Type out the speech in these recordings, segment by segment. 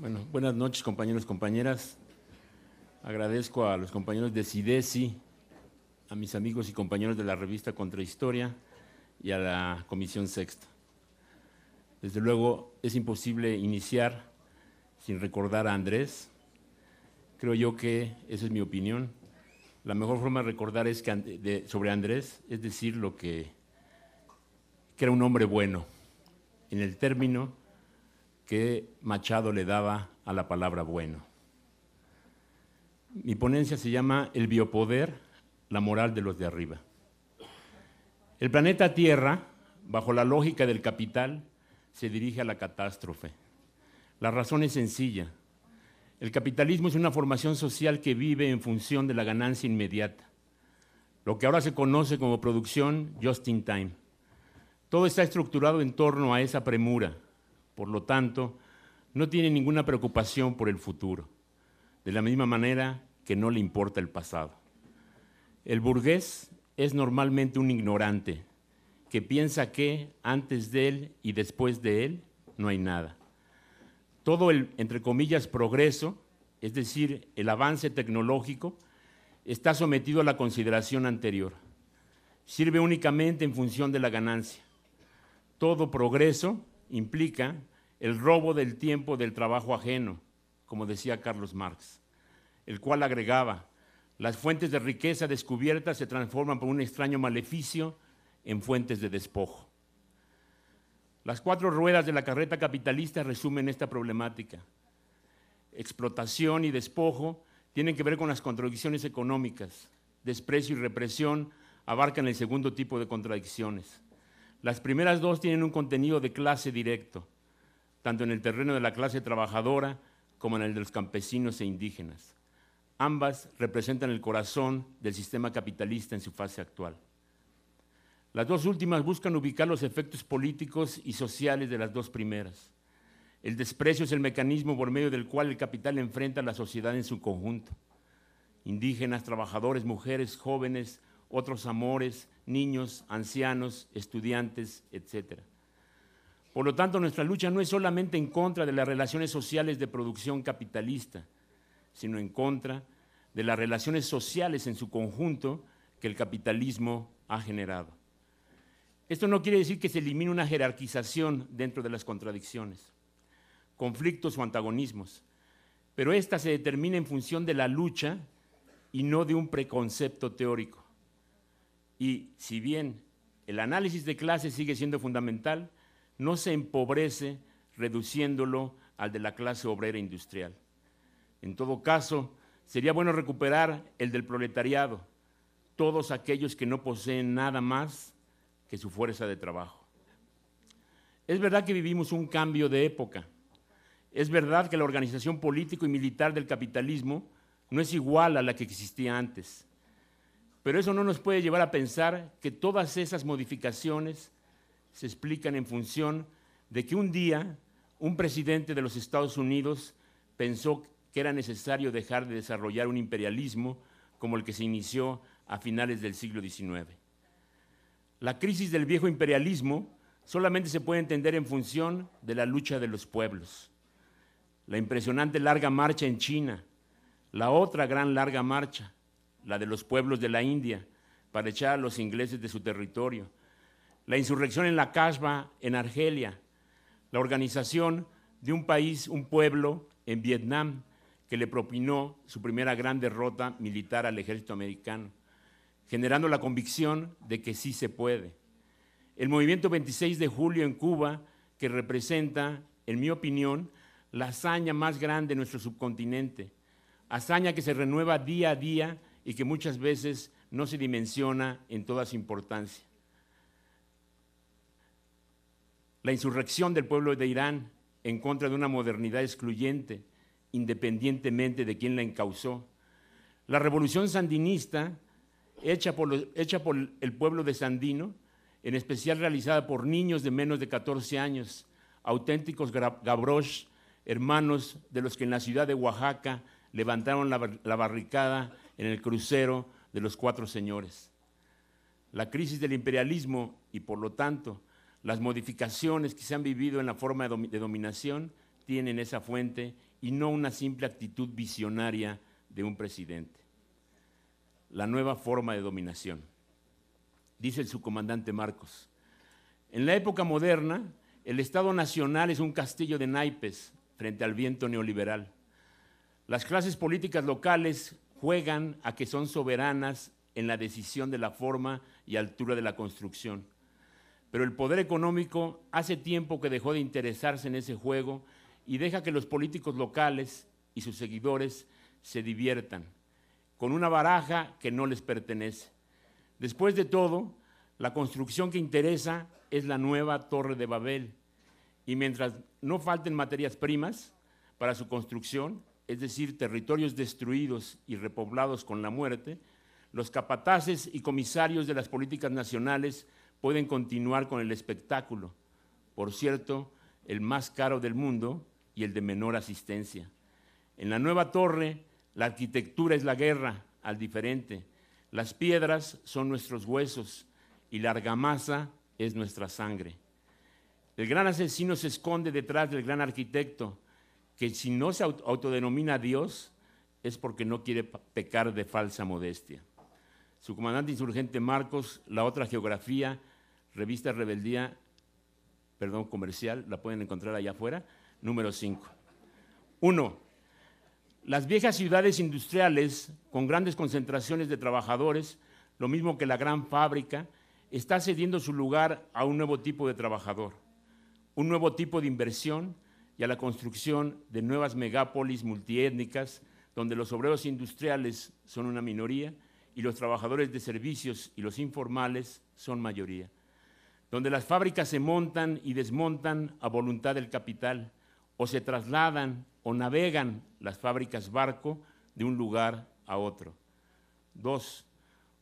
Bueno, buenas noches compañeros compañeras. Agradezco a los compañeros de CIDESI, a mis amigos y compañeros de la revista Contrahistoria y a la Comisión Sexta. Desde luego es imposible iniciar sin recordar a Andrés. Creo yo que, esa es mi opinión, la mejor forma de recordar es que, sobre Andrés es decir lo que, que era un hombre bueno, en el término que Machado le daba a la palabra bueno. Mi ponencia se llama El biopoder, la moral de los de arriba. El planeta Tierra, bajo la lógica del capital, se dirige a la catástrofe. La razón es sencilla. El capitalismo es una formación social que vive en función de la ganancia inmediata, lo que ahora se conoce como producción just in time. Todo está estructurado en torno a esa premura, por lo tanto, no tiene ninguna preocupación por el futuro, de la misma manera que no le importa el pasado. El burgués es normalmente un ignorante que piensa que antes de él y después de él no hay nada. Todo el, entre comillas, progreso, es decir, el avance tecnológico, está sometido a la consideración anterior. Sirve únicamente en función de la ganancia. Todo progreso implica el robo del tiempo del trabajo ajeno, como decía Carlos Marx, el cual agregaba, las fuentes de riqueza descubiertas se transforman por un extraño maleficio en fuentes de despojo. Las cuatro ruedas de la carreta capitalista resumen esta problemática. Explotación y despojo tienen que ver con las contradicciones económicas. Desprecio y represión abarcan el segundo tipo de contradicciones. Las primeras dos tienen un contenido de clase directo, tanto en el terreno de la clase trabajadora como en el de los campesinos e indígenas. Ambas representan el corazón del sistema capitalista en su fase actual. Las dos últimas buscan ubicar los efectos políticos y sociales de las dos primeras. El desprecio es el mecanismo por medio del cual el capital enfrenta a la sociedad en su conjunto. Indígenas, trabajadores, mujeres, jóvenes, otros amores, niños, ancianos, estudiantes, etc. Por lo tanto, nuestra lucha no es solamente en contra de las relaciones sociales de producción capitalista, sino en contra de las relaciones sociales en su conjunto que el capitalismo ha generado. Esto no quiere decir que se elimine una jerarquización dentro de las contradicciones, conflictos o antagonismos, pero esta se determina en función de la lucha y no de un preconcepto teórico. Y si bien el análisis de clase sigue siendo fundamental, no se empobrece reduciéndolo al de la clase obrera industrial. En todo caso, sería bueno recuperar el del proletariado, todos aquellos que no poseen nada más que su fuerza de trabajo. Es verdad que vivimos un cambio de época. Es verdad que la organización político y militar del capitalismo no es igual a la que existía antes. Pero eso no nos puede llevar a pensar que todas esas modificaciones se explican en función de que un día un presidente de los Estados Unidos pensó que era necesario dejar de desarrollar un imperialismo como el que se inició a finales del siglo XIX. La crisis del viejo imperialismo solamente se puede entender en función de la lucha de los pueblos. La impresionante larga marcha en China, la otra gran larga marcha, la de los pueblos de la India, para echar a los ingleses de su territorio, la insurrección en la Kasbah, en Argelia, la organización de un país, un pueblo en Vietnam, que le propinó su primera gran derrota militar al ejército americano, generando la convicción de que sí se puede. El movimiento 26 de julio en Cuba, que representa, en mi opinión, la hazaña más grande de nuestro subcontinente, hazaña que se renueva día a día y que muchas veces no se dimensiona en toda su importancia. La insurrección del pueblo de Irán en contra de una modernidad excluyente, independientemente de quién la encausó. La revolución sandinista, hecha por, el pueblo de Sandino, en especial realizada por niños de menos de 14 años, auténticos gabrosh, hermanos de los que en la ciudad de Oaxaca levantaron la barricada en el crucero de los cuatro señores. La crisis del imperialismo y por lo tanto las modificaciones que se han vivido en la forma de, dominación tienen esa fuente y no una simple actitud visionaria de un presidente. La nueva forma de dominación. Dice el subcomandante Marcos. En la época moderna, el Estado Nacional es un castillo de naipes frente al viento neoliberal. Las clases políticas locales juegan a que son soberanas en la decisión de la forma y altura de la construcción. Pero el poder económico hace tiempo que dejó de interesarse en ese juego y deja que los políticos locales y sus seguidores se diviertan con una baraja que no les pertenece. Después de todo, la construcción que interesa es la nueva Torre de Babel. Y mientras no falten materias primas para su construcción, es decir, territorios destruidos y repoblados con la muerte, los capataces y comisarios de las políticas nacionales pueden continuar con el espectáculo, por cierto, el más caro del mundo y el de menor asistencia. En la nueva torre, la arquitectura es la guerra al diferente, las piedras son nuestros huesos y la argamasa es nuestra sangre. El gran asesino se esconde detrás del gran arquitecto, que si no se autodenomina Dios es porque no quiere pecar de falsa modestia. Su comandante insurgente Marcos, la otra geografía, revista Rebeldía, perdón, comercial, la pueden encontrar allá afuera, número 5. Uno, las viejas ciudades industriales con grandes concentraciones de trabajadores, lo mismo que la gran fábrica, está cediendo su lugar a un nuevo tipo de trabajador, un nuevo tipo de inversión y a la construcción de nuevas megápolis multiétnicas donde los obreros industriales son una minoría y los trabajadores de servicios y los informales son mayoría, donde las fábricas se montan y desmontan a voluntad del capital o se trasladan o navegan las fábricas barco de un lugar a otro. Dos,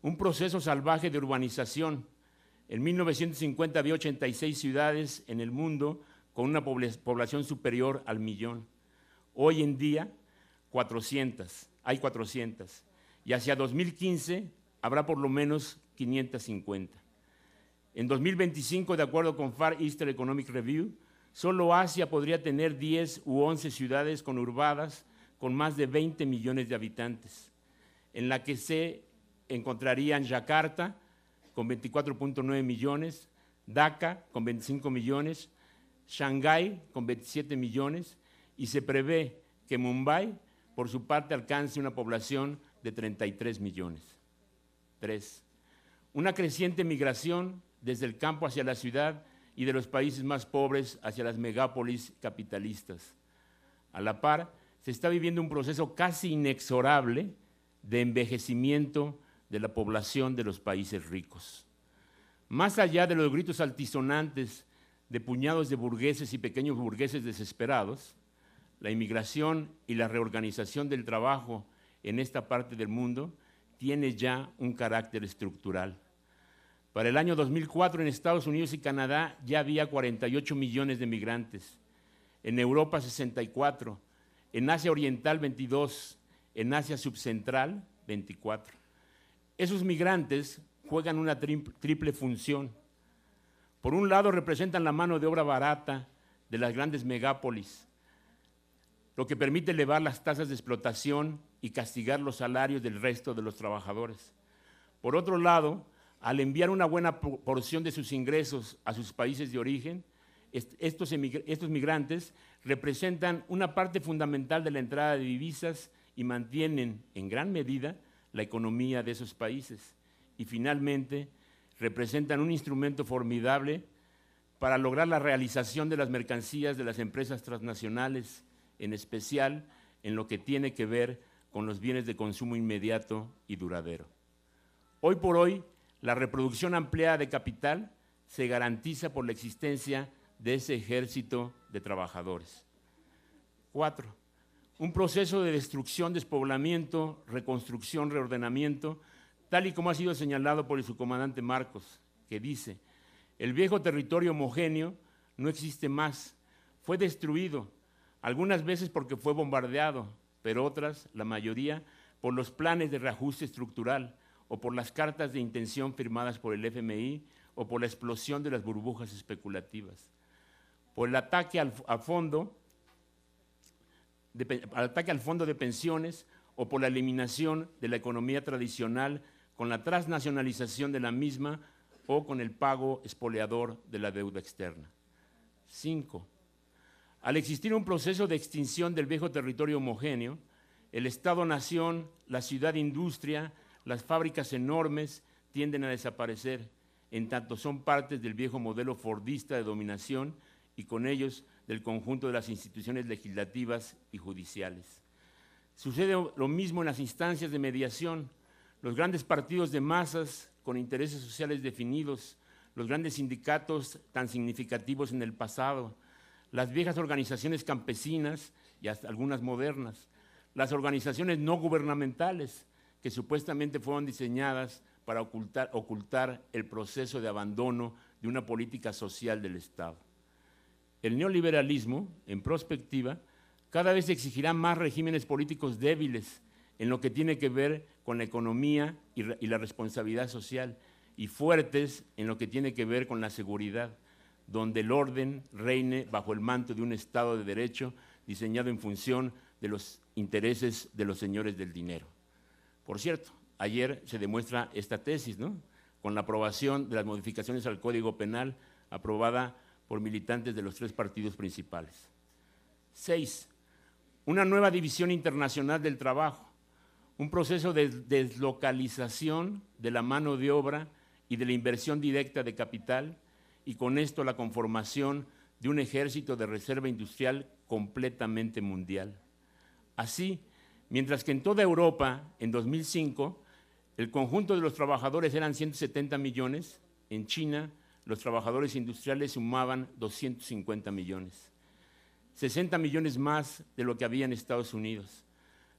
un proceso salvaje de urbanización. En 1950 había 86 ciudades en el mundo con una población superior al millón. Hoy en día, 400, hay 400 y hacia 2015 habrá por lo menos 550. En 2025, de acuerdo con Far Eastern Economic Review, solo Asia podría tener 10 u 11 ciudades conurbadas con más de 20 millones de habitantes, en la que se encontrarían Yakarta con 24.9 millones, Dhaka con 25 millones, Shanghái con 27 millones y se prevé que Mumbai, por su parte, alcance una población de 33 millones. Tres, una creciente migración desde el campo hacia la ciudad y de los países más pobres hacia las megápolis capitalistas. A la par, se está viviendo un proceso casi inexorable de envejecimiento de la población de los países ricos. Más allá de los gritos altisonantes de puñados de burgueses y pequeños burgueses desesperados, la inmigración y la reorganización del trabajo en esta parte del mundo tiene ya un carácter estructural. Para el año 2004 en Estados Unidos y Canadá ya había 48 millones de migrantes, en Europa 64, en Asia Oriental 22, en Asia Subcentral 24. Esos migrantes juegan una triple función. Por un lado representan la mano de obra barata de las grandes megápolis, lo que permite elevar las tasas de explotación y castigar los salarios del resto de los trabajadores. Por otro lado, al enviar una buena porción de sus ingresos a sus países de origen, estos, estos migrantes representan una parte fundamental de la entrada de divisas y mantienen en gran medida la economía de esos países. Y finalmente, representan un instrumento formidable para lograr la realización de las mercancías de las empresas transnacionales, en especial en lo que tiene que ver con los bienes de consumo inmediato y duradero. Hoy por hoy, la reproducción ampliada de capital se garantiza por la existencia de ese ejército de trabajadores. Cuatro, un proceso de destrucción, despoblamiento, reconstrucción, reordenamiento, tal y como ha sido señalado por el subcomandante Marcos, que dice, el viejo territorio homogéneo no existe más, fue destruido, algunas veces porque fue bombardeado, pero otras, la mayoría, por los planes de reajuste estructural o por las cartas de intención firmadas por el FMI o por la explosión de las burbujas especulativas. Por el ataque al, fondo ataque al fondo de pensiones o por la eliminación de la economía tradicional con la transnacionalización de la misma o con el pago espoleador de la deuda externa. Cinco, al existir un proceso de extinción del viejo territorio homogéneo, el Estado-nación, la ciudad-industria, las fábricas enormes tienden a desaparecer, en tanto son partes del viejo modelo fordista de dominación y con ellos del conjunto de las instituciones legislativas y judiciales. Sucede lo mismo en las instancias de mediación. Los grandes partidos de masas con intereses sociales definidos, los grandes sindicatos tan significativos en el pasado, las viejas organizaciones campesinas y hasta algunas modernas, las organizaciones no gubernamentales que supuestamente fueron diseñadas para ocultar, ocultar el proceso de abandono de una política social del Estado. El neoliberalismo, en prospectiva, cada vez exigirá más regímenes políticos débiles en lo que tiene que ver con la economía y, la responsabilidad social, y fuertes en lo que tiene que ver con la seguridad donde el orden reine bajo el manto de un Estado de Derecho diseñado en función de los intereses de los señores del dinero. Por cierto, ayer se demuestra esta tesis, ¿no? Con la aprobación de las modificaciones al Código Penal aprobada por militantes de los tres partidos principales. Seis, una nueva división internacional del trabajo, un proceso de deslocalización de la mano de obra y de la inversión directa de capital y con esto la conformación de un ejército de reserva industrial completamente mundial. Así, mientras que en toda Europa, en 2005, el conjunto de los trabajadores eran 170 millones, en China los trabajadores industriales sumaban 250 millones, 60 millones más de lo que había en Estados Unidos.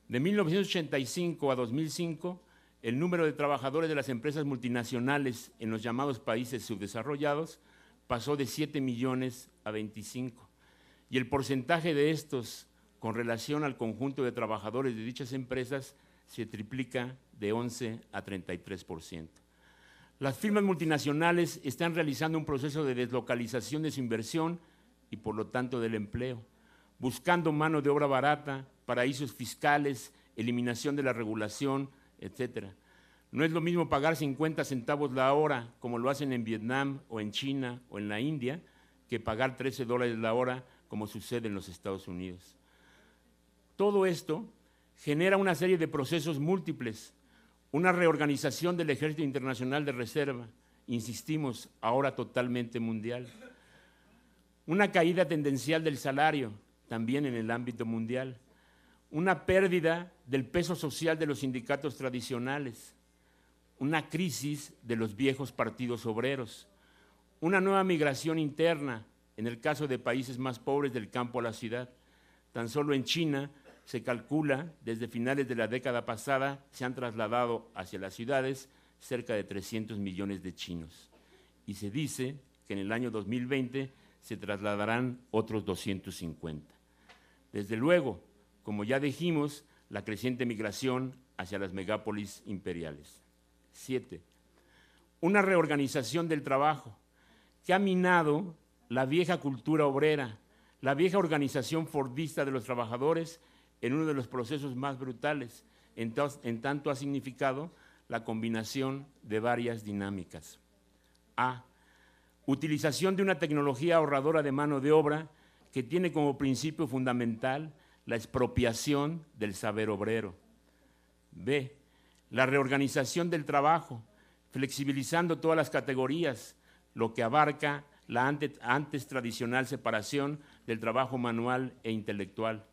De 1985 a 2005, el número de trabajadores de las empresas multinacionales en los llamados países subdesarrollados pasó de 7 millones a 25. Y el porcentaje de estos con relación al conjunto de trabajadores de dichas empresas se triplica de 11 a 33%. Las firmas multinacionales están realizando un proceso de deslocalización de su inversión y por lo tanto del empleo, buscando mano de obra barata, paraísos fiscales, eliminación de la regulación, etcétera. No es lo mismo pagar 50 centavos la hora, como lo hacen en Vietnam o en China o en la India, que pagar 13 dólares la hora, como sucede en los Estados Unidos. Todo esto genera una serie de procesos múltiples, una reorganización del Ejército Internacional de Reserva, insistimos, ahora totalmente mundial, una caída tendencial del salario, también en el ámbito mundial, una pérdida del peso social de los sindicatos tradicionales, una crisis de los viejos partidos obreros, una nueva migración interna en el caso de países más pobres del campo a la ciudad. Tan solo en China se calcula, desde finales de la década pasada, se han trasladado hacia las ciudades cerca de 300 millones de chinos. Y se dice que en el año 2020 se trasladarán otros 250. Desde luego, como ya dijimos, la creciente migración hacia las megápolis imperiales. Siete, una reorganización del trabajo que ha minado la vieja cultura obrera, la vieja organización fordista de los trabajadores en uno de los procesos más brutales, en, tanto ha significado la combinación de varias dinámicas. A. Utilización de una tecnología ahorradora de mano de obra que tiene como principio fundamental la expropiación del saber obrero. B la reorganización del trabajo, flexibilizando todas las categorías, lo que abarca la antes, tradicional separación del trabajo manual e intelectual,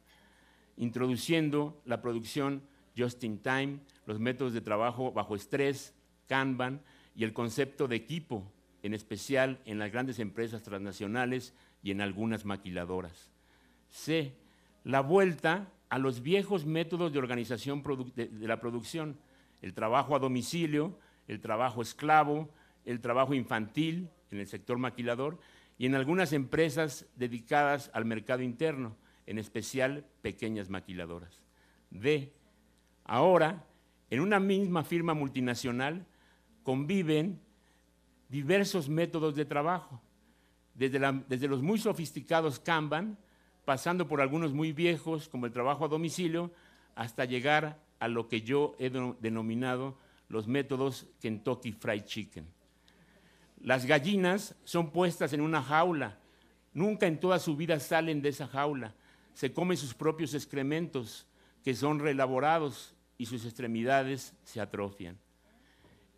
introduciendo la producción just in time, los métodos de trabajo bajo estrés, Kanban y el concepto de equipo, en especial en las grandes empresas transnacionales y en algunas maquiladoras. C. La vuelta a los viejos métodos de organización de la producción, el trabajo a domicilio, el trabajo esclavo, el trabajo infantil en el sector maquilador y en algunas empresas dedicadas al mercado interno, en especial pequeñas maquiladoras. D. Ahora, en una misma firma multinacional conviven diversos métodos de trabajo, desde, desde los muy sofisticados Kanban pasando por algunos muy viejos, como el trabajo a domicilio, hasta llegar a lo que yo he denominado los métodos Kentucky Fried Chicken. Las gallinas son puestas en una jaula, nunca en toda su vida salen de esa jaula, se comen sus propios excrementos, que son reelaborados y sus extremidades se atrofian.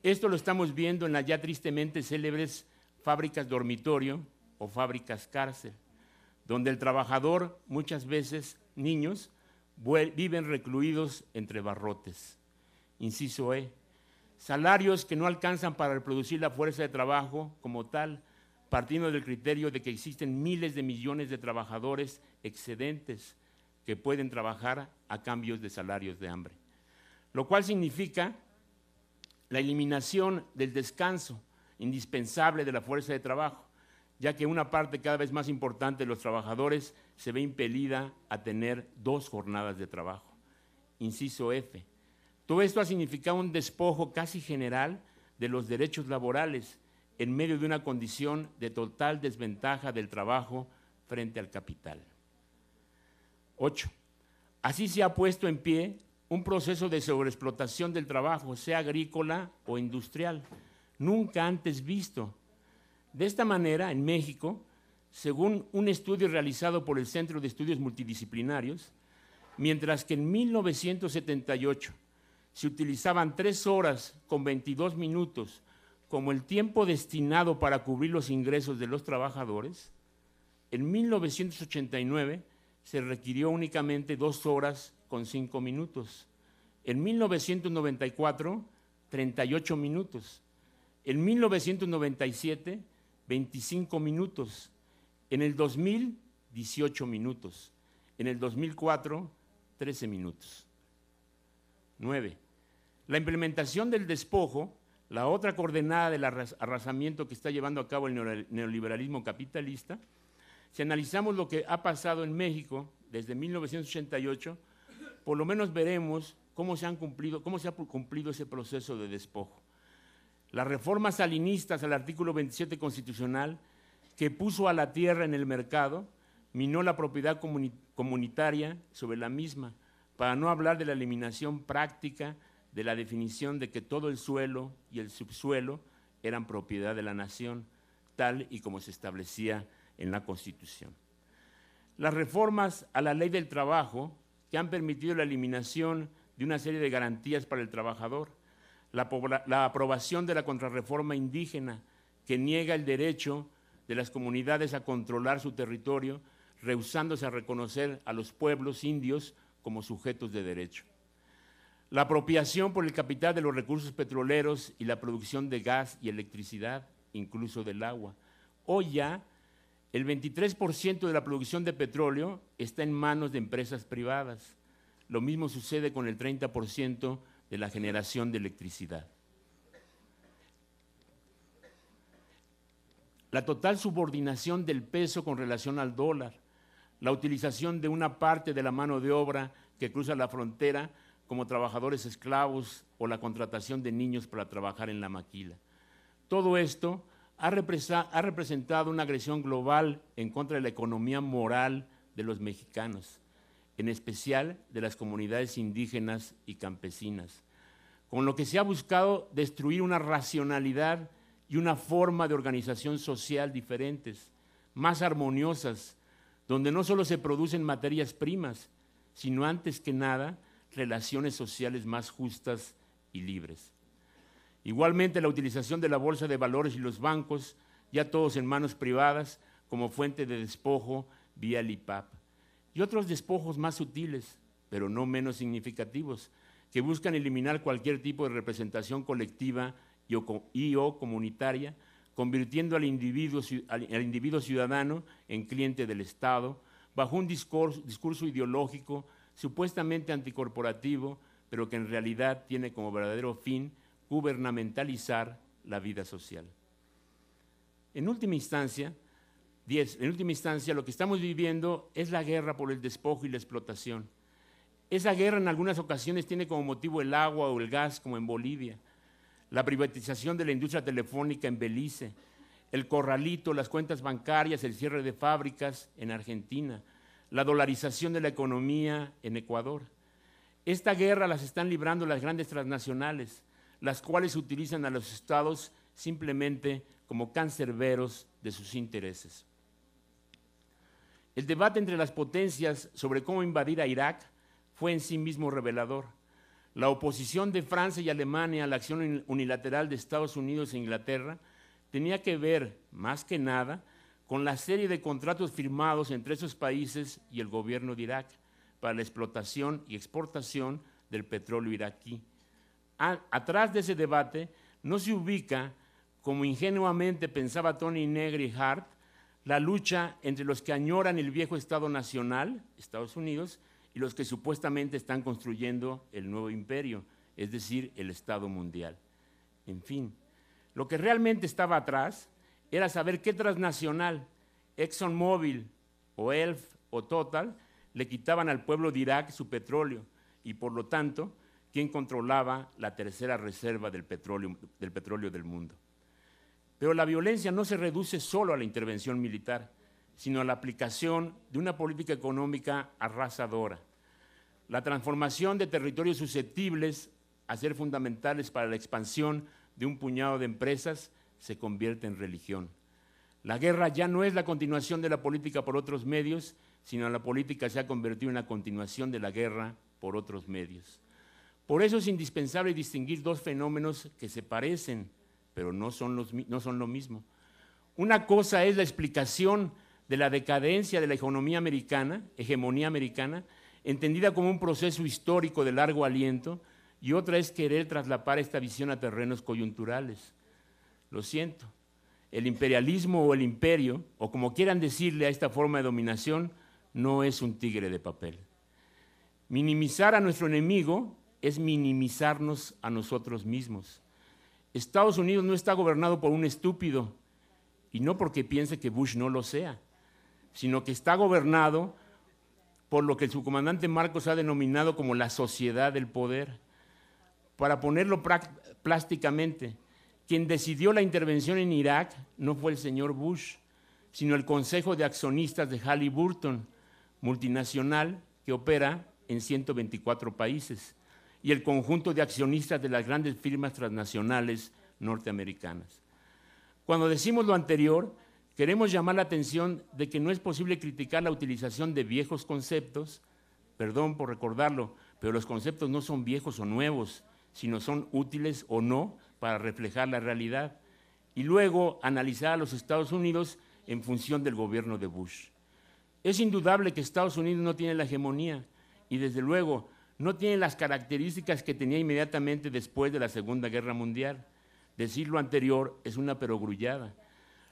Esto lo estamos viendo en las ya tristemente célebres fábricas dormitorio o fábricas cárcel, donde el trabajador, muchas veces niños, viven recluidos entre barrotes. Inciso E. Salarios que no alcanzan para reproducir la fuerza de trabajo como tal, partiendo del criterio de que existen miles de millones de trabajadores excedentes que pueden trabajar a cambios de salarios de hambre. Lo cual significa la eliminación del descanso indispensable de la fuerza de trabajo, ya que una parte cada vez más importante de los trabajadores se ve impelida a tener dos jornadas de trabajo. Inciso F. Todo esto ha significado un despojo casi general de los derechos laborales en medio de una condición de total desventaja del trabajo frente al capital. 8. Así se ha puesto en pie un proceso de sobreexplotación del trabajo, sea agrícola o industrial, nunca antes visto. De esta manera, en México, según un estudio realizado por el Centro de Estudios Multidisciplinarios, mientras que en 1978 se utilizaban tres horas con 22 minutos como el tiempo destinado para cubrir los ingresos de los trabajadores, en 1989 se requirió únicamente dos horas con cinco minutos. En 1994, 38 minutos. En 1997, 25 minutos. En el 2000, 18 minutos. En el 2004, 13 minutos. 9. La implementación del despojo, la otra coordenada del arrasamiento que está llevando a cabo el neoliberalismo capitalista, si analizamos lo que ha pasado en México desde 1988, por lo menos veremos cómo se, cómo se ha cumplido ese proceso de despojo. Las reformas salinistas al artículo 27 constitucional, que puso a la tierra en el mercado, minó la propiedad comunitaria sobre la misma, para no hablar de la eliminación práctica de la definición de que todo el suelo y el subsuelo eran propiedad de la nación, tal y como se establecía en la Constitución. Las reformas a la ley del trabajo, que han permitido la eliminación de una serie de garantías para el trabajador, la, aprobación de la contrarreforma indígena, que niega el derecho de las comunidades a controlar su territorio, rehusándose a reconocer a los pueblos indios como sujetos de derecho la apropiación por el capital de los recursos petroleros y la producción de gas y electricidad, incluso del agua. Hoy ya el 23% de la producción de petróleo está en manos de empresas privadas. Lo mismo sucede con el 30% de la generación de electricidad. La total subordinación del peso con relación al dólar, la utilización de una parte de la mano de obra que cruza la frontera como trabajadores esclavos o la contratación de niños para trabajar en la maquila. Todo esto ha, representado una agresión global en contra de la economía moral de los mexicanos, en especial de las comunidades indígenas y campesinas, con lo que se ha buscado destruir una racionalidad y una forma de organización social diferentes, más armoniosas, donde no solo se producen materias primas, sino antes que nada relaciones sociales más justas y libres. Igualmente la utilización de la bolsa de valores y los bancos, ya todos en manos privadas, como fuente de despojo vía el IPAP. Y otros despojos más sutiles, pero no menos significativos, que buscan eliminar cualquier tipo de representación colectiva y o, comunitaria, convirtiendo al individuo, al individuo ciudadano en cliente del Estado, bajo un discurso, discurso ideológico supuestamente anticorporativo, pero que en realidad tiene como verdadero fin gubernamentalizar la vida social. En última instancia, en última instancia, lo que estamos viviendo es la guerra por el despojo y la explotación. Esa guerra en algunas ocasiones tiene como motivo el agua o el gas, como en Bolivia, la privatización de la industria telefónica en Belice, el corralito, las cuentas bancarias, el cierre de fábricas en Argentina, la dolarización de la economía en Ecuador. Esta guerra las están librando las grandes transnacionales, las cuales utilizan a los estados simplemente como cancerberos de sus intereses. El debate entre las potencias sobre cómo invadir a Irak fue en sí mismo revelador. La oposición de Francia y Alemania a la acción unilateral de Estados Unidos e Inglaterra tenía que ver, más que nada, con la serie de contratos firmados entre esos países y el gobierno de Irak para la explotación y exportación del petróleo iraquí. atrás de ese debate no se ubica, como ingenuamente pensaba Tony Negri Hart, la lucha entre los que añoran el viejo Estado nacional, Estados Unidos, y los que supuestamente están construyendo el nuevo imperio, es decir, el Estado mundial. En fin, lo que realmente estaba atrás era saber qué transnacional, ExxonMobil o ELF o Total, le quitaban al pueblo de Irak su petróleo y por lo tanto, quién controlaba la tercera reserva del petróleo, del petróleo del mundo. Pero la violencia no se reduce solo a la intervención militar, sino a la aplicación de una política económica arrasadora. La transformación de territorios susceptibles a ser fundamentales para la expansión de un puñado de empresas se convierte en religión. La guerra ya no es la continuación de la política por otros medios, sino la política se ha convertido en la continuación de la guerra por otros medios. Por eso es indispensable distinguir dos fenómenos que se parecen, pero no son, no son lo mismo. Una cosa es la explicación de la decadencia de la economía americana, hegemonía americana, entendida como un proceso histórico de largo aliento, y otra es querer traslapar esta visión a terrenos coyunturales. Lo siento. El imperialismo o el imperio, o como quieran decirle a esta forma de dominación, no es un tigre de papel. Minimizar a nuestro enemigo es minimizarnos a nosotros mismos. Estados Unidos no está gobernado por un estúpido, y no porque piense que Bush no lo sea, sino que está gobernado por lo que su comandante Marcos ha denominado como la sociedad del poder. Para ponerlo plásticamente, quien decidió la intervención en Irak no fue el señor Bush, sino el Consejo de Accionistas de Halliburton, multinacional que opera en 124 países, y el conjunto de accionistas de las grandes firmas transnacionales norteamericanas. Cuando decimos lo anterior, queremos llamar la atención de que no es posible criticar la utilización de viejos conceptos, perdón por recordarlo, pero los conceptos no son viejos o nuevos, sino son útiles o no para reflejar la realidad, y luego analizar a los Estados Unidos en función del gobierno de Bush. Es indudable que Estados Unidos no tiene la hegemonía y desde luego no tiene las características que tenía inmediatamente después de la Segunda Guerra Mundial. Decir lo anterior es una perogrullada.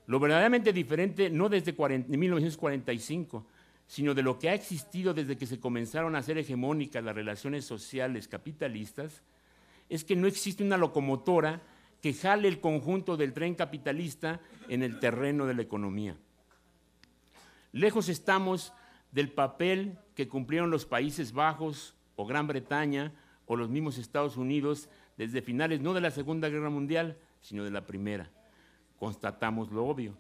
Lo verdaderamente diferente no desde 1945, sino de lo que ha existido desde que se comenzaron a hacer hegemónicas las relaciones sociales capitalistas, es que no existe una locomotora que jale el conjunto del tren capitalista en el terreno de la economía. Lejos estamos del papel que cumplieron los Países Bajos o Gran Bretaña o los mismos Estados Unidos desde finales no de la Segunda Guerra Mundial, sino de la Primera. Constatamos lo obvio.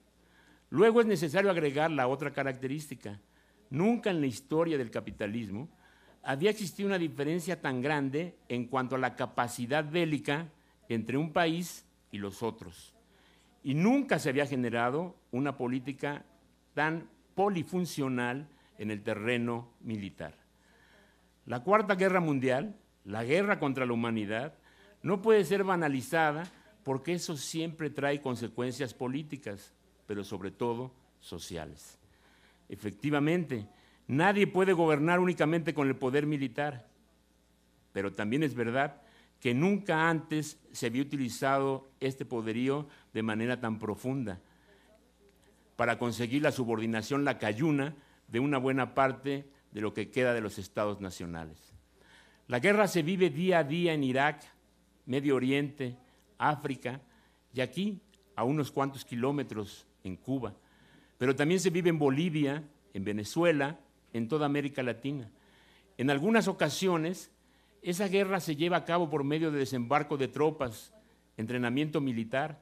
Luego es necesario agregar la otra característica. Nunca en la historia del capitalismo había existido una diferencia tan grande en cuanto a la capacidad bélica entre un país y los otros. Y nunca se había generado una política tan polifuncional en el terreno militar. La Cuarta Guerra Mundial, la guerra contra la humanidad, no puede ser banalizada porque eso siempre trae consecuencias políticas, pero sobre todo sociales. Efectivamente, Nadie puede gobernar únicamente con el poder militar, pero también es verdad que nunca antes se había utilizado este poderío de manera tan profunda para conseguir la subordinación lacayuna de una buena parte de lo que queda de los estados nacionales. La guerra se vive día a día en Irak, Medio Oriente, África y aquí, a unos cuantos kilómetros, en Cuba. Pero también se vive en Bolivia, en Venezuela, en toda América Latina. En algunas ocasiones, esa guerra se lleva a cabo por medio de desembarco de tropas, entrenamiento militar,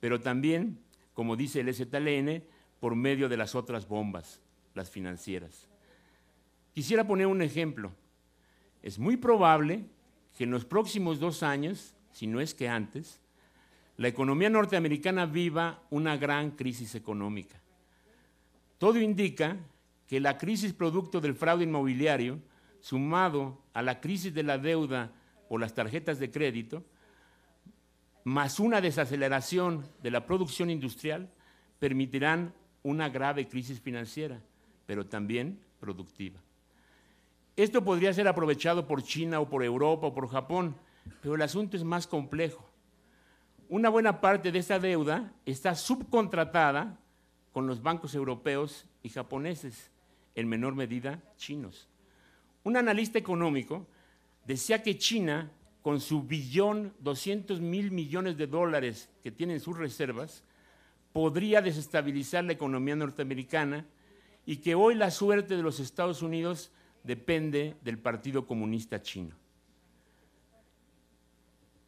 pero también, como dice el STLN, por medio de las otras bombas, las financieras. Quisiera poner un ejemplo. Es muy probable que en los próximos dos años, si no es que antes, la economía norteamericana viva una gran crisis económica. Todo indica que la crisis producto del fraude inmobiliario, sumado a la crisis de la deuda o las tarjetas de crédito, más una desaceleración de la producción industrial, permitirán una grave crisis financiera, pero también productiva. Esto podría ser aprovechado por China o por Europa o por Japón, pero el asunto es más complejo. Una buena parte de esa deuda está subcontratada con los bancos europeos y japoneses, en menor medida chinos. Un analista económico decía que China, con su billón 200 mil millones de dólares que tiene en sus reservas, podría desestabilizar la economía norteamericana y que hoy la suerte de los Estados Unidos depende del Partido Comunista Chino.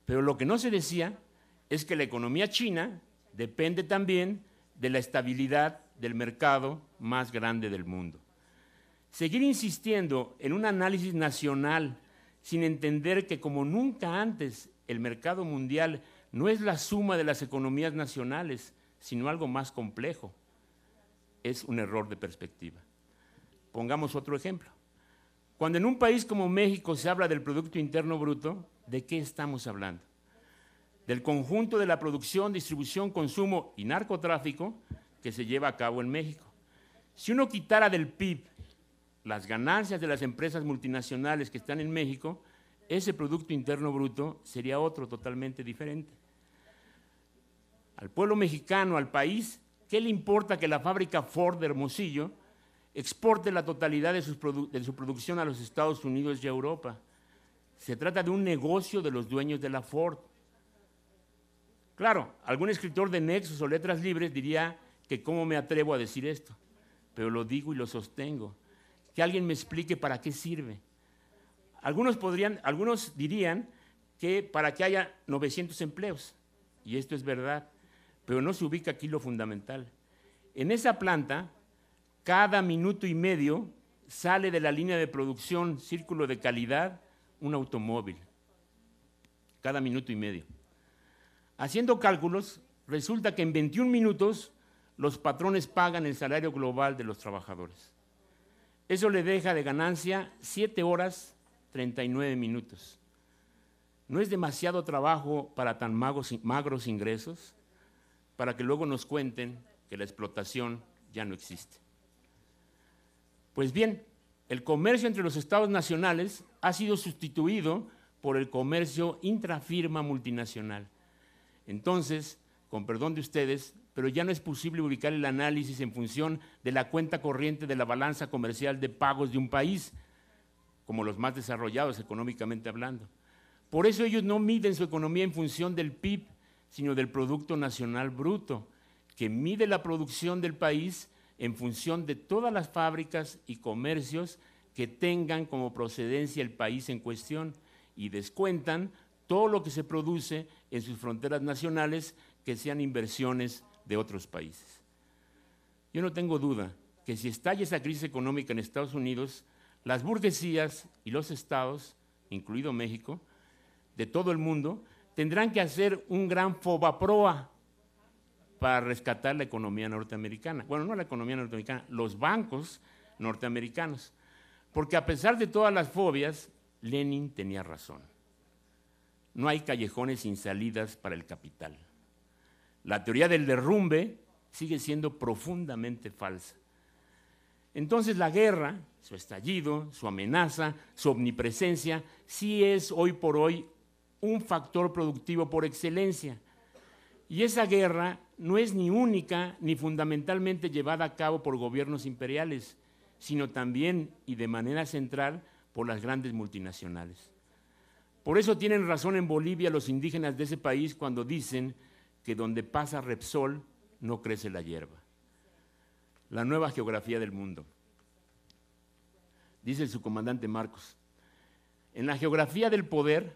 Pero lo que no se decía es que la economía china depende también de la estabilidad del mercado más grande del mundo. Seguir insistiendo en un análisis nacional sin entender que como nunca antes el mercado mundial no es la suma de las economías nacionales, sino algo más complejo, es un error de perspectiva. Pongamos otro ejemplo. Cuando en un país como México se habla del Producto Interno Bruto, ¿de qué estamos hablando? Del conjunto de la producción, distribución, consumo y narcotráfico que se lleva a cabo en México. Si uno quitara del PIB las ganancias de las empresas multinacionales que están en México, ese Producto Interno Bruto sería otro totalmente diferente. Al pueblo mexicano, al país, ¿qué le importa que la fábrica Ford de Hermosillo exporte la totalidad de, su producción a los Estados Unidos y a Europa. Se trata de un negocio de los dueños de la Ford. Claro, algún escritor de Nexos o Letras Libres diría que cómo me atrevo a decir esto, pero lo digo y lo sostengo. Que alguien me explique para qué sirve. Algunos, podrían, algunos dirían que para que haya 900 empleos, y esto es verdad, pero no se ubica aquí lo fundamental. En esa planta cada minuto y medio sale de la línea de producción Círculo de Calidad un automóvil. Cada minuto y medio. Haciendo cálculos, resulta que en 21 minutos los patrones pagan el salario global de los trabajadores. Eso le deja de ganancia 7 horas 39 minutos. ¿No es demasiado trabajo para tan magros, magros ingresos? Para que luego nos cuenten que la explotación ya no existe. Pues bien, el comercio entre los estados nacionales ha sido sustituido por el comercio intrafirma multinacional. Entonces, con perdón de ustedes, pero ya no es posible ubicar el análisis en función de la cuenta corriente de la balanza comercial de pagos de un país, como los más desarrollados económicamente hablando. Por eso ellos no miden su economía en función del PIB, sino del Producto Nacional Bruto, que mide la producción del país en función de todas las fábricas y comercios que tengan como procedencia el país en cuestión y descuentan todo lo que se produce en sus fronteras nacionales que sean inversiones de otros países. Yo no tengo duda que si estalla esa crisis económica en Estados Unidos, las burguesías y los estados, incluido México, de todo el mundo, tendrán que hacer un gran fobaproa para rescatar la economía norteamericana. Bueno, no la economía norteamericana, los bancos norteamericanos. Porque a pesar de todas las fobias, Lenin tenía razón. No hay callejones sin salidas para el capital. La teoría del derrumbe sigue siendo profundamente falsa. Entonces la guerra, su estallido, su amenaza, su omnipresencia, sí es hoy por hoy un factor productivo por excelencia. Y esa guerra no es ni única ni fundamentalmente llevada a cabo por gobiernos imperiales, sino también y de manera central por las grandes multinacionales. Por eso tienen razón en Bolivia los indígenas de ese país cuando dicen que donde pasa Repsol no crece la hierba. La nueva geografía del mundo. Dice su comandante Marcos, en la geografía del poder,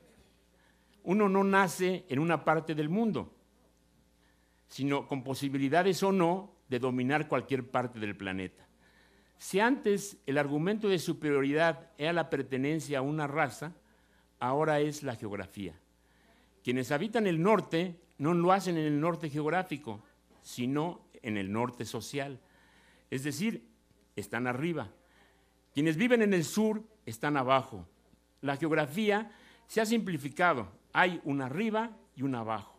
uno no nace en una parte del mundo, sino con posibilidades o no de dominar cualquier parte del planeta. Si antes el argumento de superioridad era la pertenencia a una raza, ahora es la geografía. Quienes habitan el norte no lo hacen en el norte geográfico, sino en el norte social. Es decir, están arriba. Quienes viven en el sur están abajo. La geografía se ha simplificado. Hay una arriba y una abajo.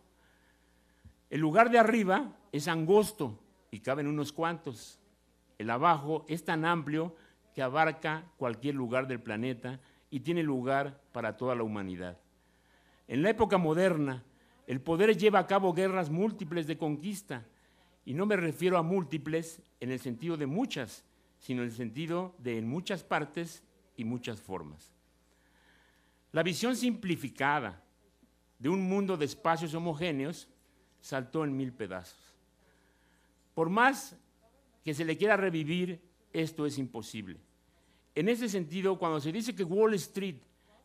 El lugar de arriba es angosto y caben unos cuantos. El abajo es tan amplio que abarca cualquier lugar del planeta y tiene lugar para toda la humanidad. En la época moderna, el poder lleva a cabo guerras múltiples de conquista, y no me refiero a múltiples en el sentido de muchas, sino en el sentido de en muchas partes y muchas formas. La visión simplificada de un mundo de espacios homogéneos saltó en mil pedazos. Por más que se le quiera revivir, esto es imposible. En ese sentido, cuando se dice que Wall Street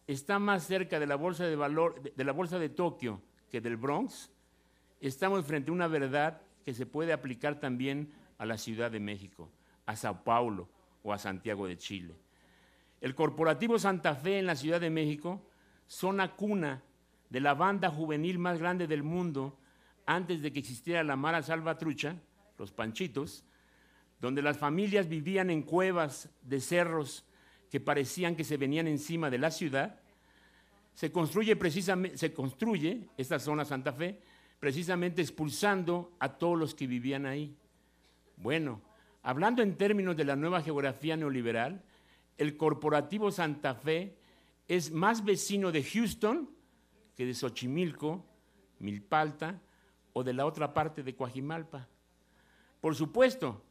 está más cerca de la bolsa de valor de la bolsa de Tokio que del Bronx, estamos frente a una verdad que se puede aplicar también a la Ciudad de México, a Sao Paulo o a Santiago de Chile. El corporativo Santa Fe en la Ciudad de México, zona cuna de la banda juvenil más grande del mundo antes de que existiera la Mara Salvatrucha, los Panchitos, donde las familias vivían en cuevas de cerros que parecían que se venían encima de la ciudad, se construye precisamente, se construye esta zona Santa Fe, precisamente expulsando a todos los que vivían ahí. Bueno, hablando en términos de la nueva geografía neoliberal, el corporativo Santa Fe es más vecino de Houston que de Xochimilco, Milpalta o de la otra parte de Coajimalpa. Por supuesto,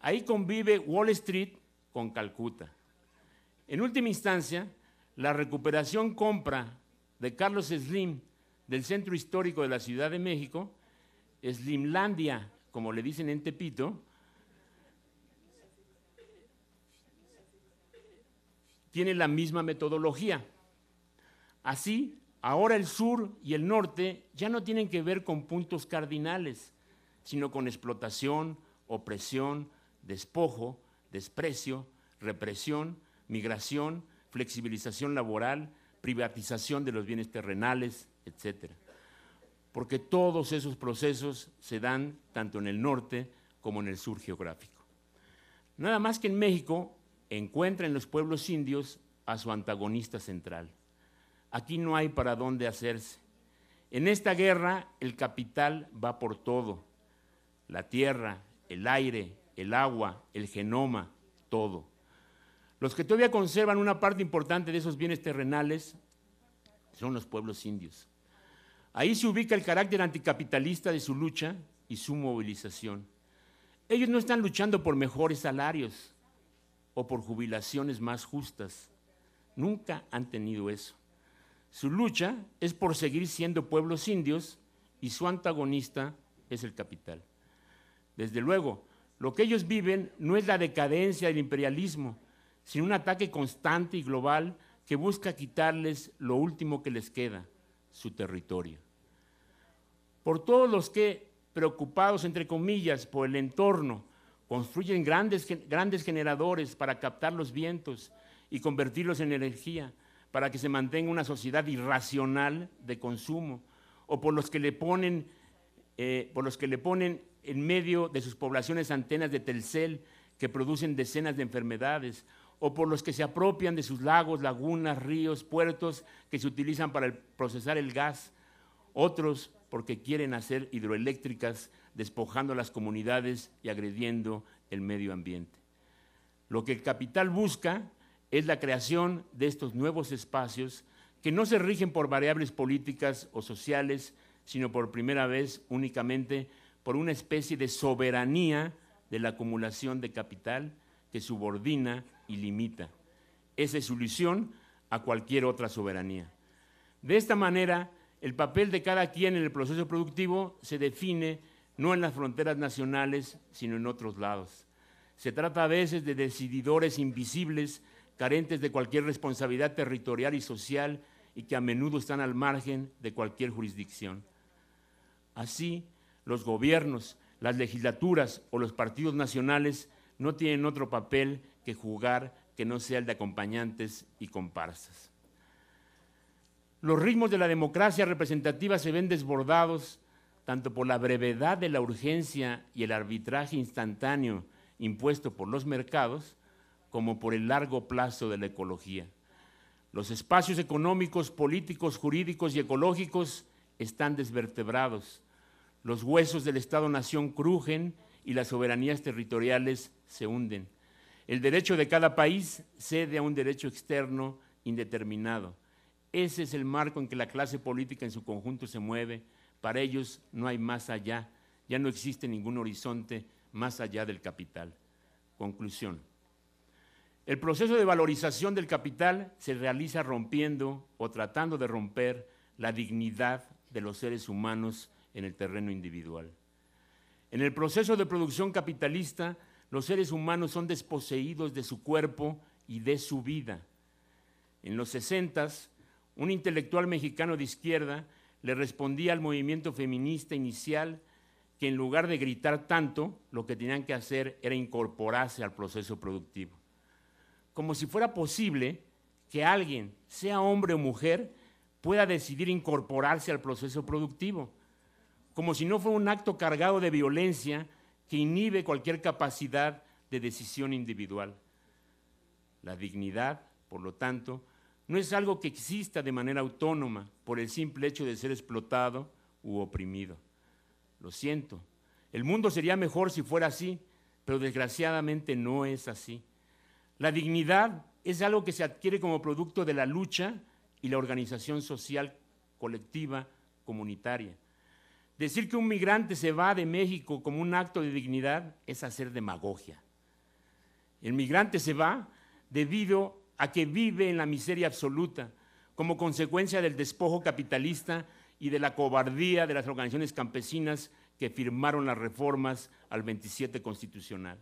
ahí convive Wall Street con Calcuta. En última instancia, la recuperación compra de Carlos Slim del centro histórico de la Ciudad de México, Slimlandia, como le dicen en Tepito, tiene la misma metodología. Así, ahora el sur y el norte ya no tienen que ver con puntos cardinales, sino con explotación, opresión, despojo, desprecio, represión, migración, flexibilización laboral, privatización de los bienes terrenales, etc. Porque todos esos procesos se dan tanto en el norte como en el sur geográfico. Nada más que en México encuentra en los pueblos indios a su antagonista central. Aquí no hay para dónde hacerse. En esta guerra el capital va por todo. La tierra, el aire, el agua, el genoma, todo. Los que todavía conservan una parte importante de esos bienes terrenales son los pueblos indios. Ahí se ubica el carácter anticapitalista de su lucha y su movilización. Ellos no están luchando por mejores salarios o por jubilaciones más justas. Nunca han tenido eso. Su lucha es por seguir siendo pueblos indios y su antagonista es el capital. Desde luego, lo que ellos viven no es la decadencia del imperialismo, sino un ataque constante y global que busca quitarles lo último que les queda, su territorio. Por todos los que, preocupados, entre comillas, por el entorno, construyen grandes, grandes generadores para captar los vientos y convertirlos en energía, para que se mantenga una sociedad irracional de consumo, o por los que le ponen, eh, por los que le ponen en medio de sus poblaciones antenas de Telcel que producen decenas de enfermedades, o por los que se apropian de sus lagos, lagunas, ríos, puertos que se utilizan para procesar el gas, otros porque quieren hacer hidroeléctricas despojando a las comunidades y agrediendo el medio ambiente. Lo que el capital busca es la creación de estos nuevos espacios que no se rigen por variables políticas o sociales, sino por primera vez únicamente por una especie de soberanía de la acumulación de capital que subordina y limita. Esa es su ilusión a cualquier otra soberanía. De esta manera, el papel de cada quien en el proceso productivo se define no en las fronteras nacionales, sino en otros lados. Se trata a veces de decididores invisibles, carentes de cualquier responsabilidad territorial y social y que a menudo están al margen de cualquier jurisdicción. Así, los gobiernos, las legislaturas o los partidos nacionales no tienen otro papel que jugar que no sea el de acompañantes y comparsas. Los ritmos de la democracia representativa se ven desbordados tanto por la brevedad de la urgencia y el arbitraje instantáneo impuesto por los mercados, como por el largo plazo de la ecología. Los espacios económicos, políticos, jurídicos y ecológicos están desvertebrados. Los huesos del Estado-Nación crujen y las soberanías territoriales se hunden. El derecho de cada país cede a un derecho externo indeterminado. Ese es el marco en que la clase política en su conjunto se mueve. Para ellos no hay más allá, ya no existe ningún horizonte más allá del capital. Conclusión. El proceso de valorización del capital se realiza rompiendo o tratando de romper la dignidad de los seres humanos en el terreno individual. En el proceso de producción capitalista, los seres humanos son desposeídos de su cuerpo y de su vida. En los sesentas, un intelectual mexicano de izquierda le respondía al movimiento feminista inicial que en lugar de gritar tanto, lo que tenían que hacer era incorporarse al proceso productivo. Como si fuera posible que alguien, sea hombre o mujer, pueda decidir incorporarse al proceso productivo, como si no fuera un acto cargado de violencia que inhibe cualquier capacidad de decisión individual. La dignidad, por lo tanto, no es algo que exista de manera autónoma por el simple hecho de ser explotado u oprimido. Lo siento, el mundo sería mejor si fuera así, pero desgraciadamente no es así. La dignidad es algo que se adquiere como producto de la lucha y la organización social colectiva comunitaria. Decir que un migrante se va de México como un acto de dignidad es hacer demagogia. El migrante se va debido a que vive en la miseria absoluta como consecuencia del despojo capitalista y de la cobardía de las organizaciones campesinas que firmaron las reformas al 27 constitucional.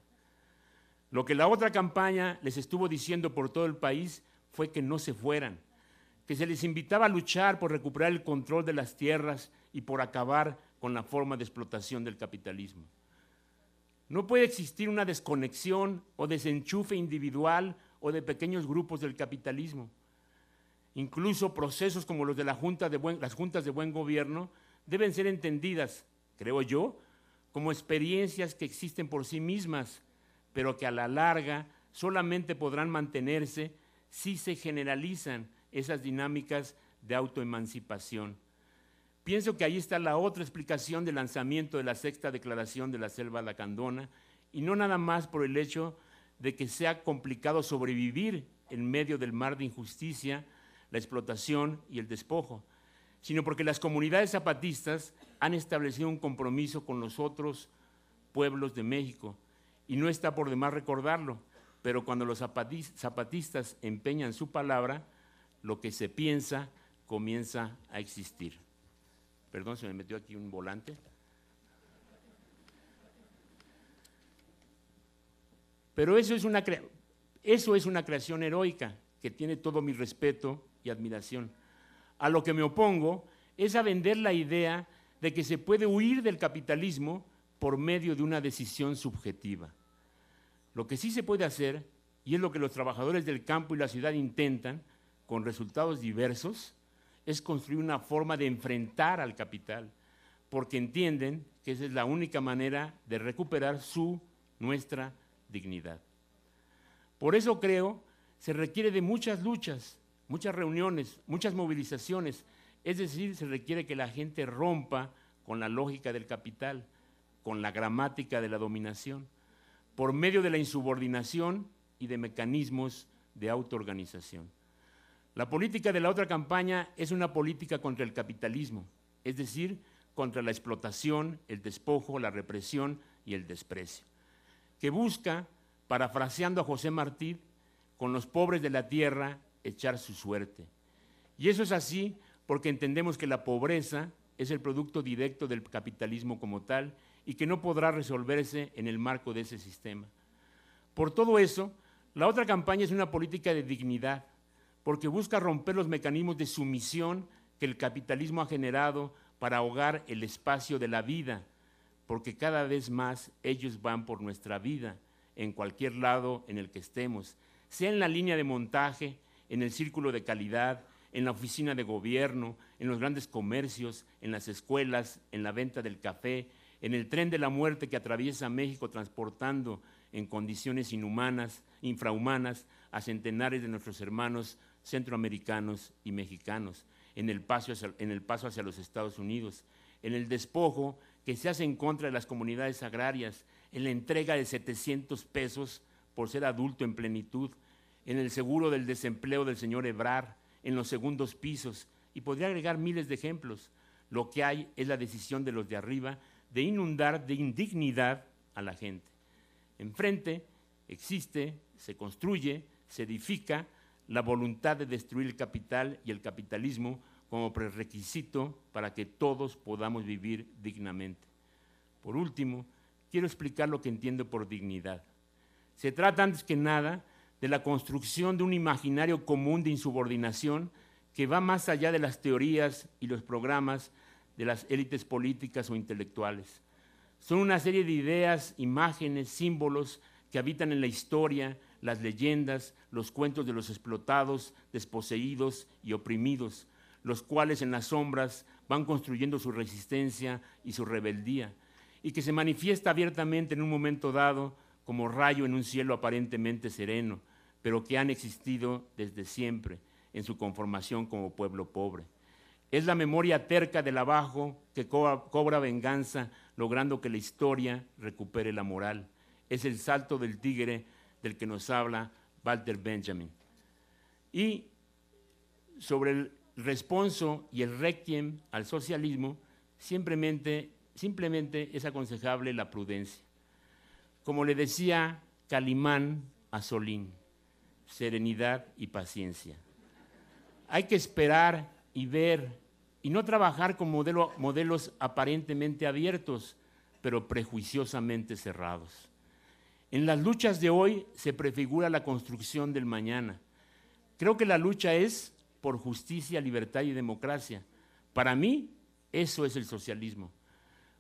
Lo que la otra campaña les estuvo diciendo por todo el país fue que no se fueran, que se les invitaba a luchar por recuperar el control de las tierras y por acabar con la forma de explotación del capitalismo. No puede existir una desconexión o desenchufe individual o de pequeños grupos del capitalismo. Incluso procesos como los de las juntas de buen gobierno deben ser entendidas, creo yo, como experiencias que existen por sí mismas, pero que a la larga solamente podrán mantenerse si se generalizan esas dinámicas de autoemancipación. Pienso que ahí está la otra explicación del lanzamiento de la sexta declaración de la selva lacandona, y no nada más por el hecho de que sea complicado sobrevivir en medio del mar de injusticia, la explotación y el despojo, sino porque las comunidades zapatistas han establecido un compromiso con los otros pueblos de México. Y no está por demás recordarlo, pero cuando los zapatistas empeñan su palabra, lo que se piensa comienza a existir. Perdón, se me metió aquí un volante. Pero eso es una, creación heroica que tiene todo mi respeto y admiración. A lo que me opongo es a vender la idea de que se puede huir del capitalismo por medio de una decisión subjetiva. Lo que sí se puede hacer, y es lo que los trabajadores del campo y la ciudad intentan, con resultados diversos, es construir una forma de enfrentar al capital, porque entienden que esa es la única manera de recuperar su, nuestra dignidad. Por eso creo, se requiere de muchas luchas, muchas reuniones, muchas movilizaciones, es decir, se requiere que la gente rompa con la lógica del capital, con la gramática de la dominación, por medio de la insubordinación y de mecanismos de autoorganización. La política de la otra campaña es una política contra el capitalismo, es decir, contra la explotación, el despojo, la represión y el desprecio que busca, parafraseando a José Martí, con los pobres de la tierra echar su suerte. Y eso es así porque entendemos que la pobreza es el producto directo del capitalismo como tal y que no podrá resolverse en el marco de ese sistema. Por todo eso, la otra campaña es una política de dignidad, porque busca romper los mecanismos de sumisión que el capitalismo ha generado para ahogar el espacio de la vida, porque cada vez más ellos van por nuestra vida en cualquier lado en el que estemos, sea en la línea de montaje, en el círculo de calidad, en la oficina de gobierno, en los grandes comercios, en las escuelas, en la venta del café, en el tren de la muerte que atraviesa México transportando en condiciones inhumanas, infrahumanas, a centenares de nuestros hermanos centroamericanos y mexicanos, en el paso hacia, en el paso hacia los Estados Unidos, en el despojo que se hace en contra de las comunidades agrarias, en la entrega de 700 pesos por ser adulto en plenitud, en el seguro del desempleo del señor Ebrar, en los segundos pisos, y podría agregar miles de ejemplos. Lo que hay es la decisión de los de arriba de inundar de indignidad a la gente. Enfrente existe, se construye, se edifica la voluntad de destruir el capital y el capitalismo como prerequisito para que todos podamos vivir dignamente. Por último, quiero explicar lo que entiendo por dignidad. Se trata antes que nada de la construcción de un imaginario común de insubordinación que va más allá de las teorías y los programas de las élites políticas o intelectuales. Son una serie de ideas, imágenes, símbolos que habitan en la historia, las leyendas, los cuentos de los explotados, desposeídos y oprimidos, los cuales en las sombras van construyendo su resistencia y su rebeldía, y que se manifiesta abiertamente en un momento dado como rayo en un cielo aparentemente sereno, pero que han existido desde siempre en su conformación como pueblo pobre. Es la memoria terca del abajo que cobra, venganza, logrando que la historia recupere la moral. Es el salto del tigre del que nos habla Walter Benjamin. Y sobre el responso y el requiem al socialismo, simplemente, simplemente es aconsejable la prudencia. Como le decía Calimán a Solín, serenidad y paciencia. Hay que esperar y ver y no trabajar con modelos aparentemente abiertos, pero prejuiciosamente cerrados. En las luchas de hoy se prefigura la construcción del mañana. Creo que la lucha es por justicia, libertad y democracia. Para mí, eso es el socialismo.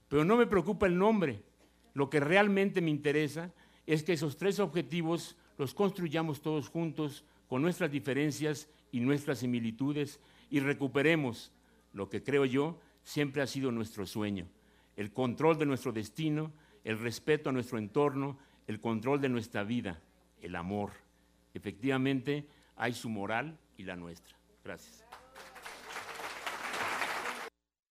Pero no me preocupa el nombre. Lo que realmente me interesa es que esos tres objetivos los construyamos todos juntos con nuestras diferencias y nuestras similitudes y recuperemos lo que creo yo siempre ha sido nuestro sueño, el control de nuestro destino, el respeto a nuestro entorno, el control de nuestra vida, el amor. Efectivamente, hay su moral y la nuestra. Gracias.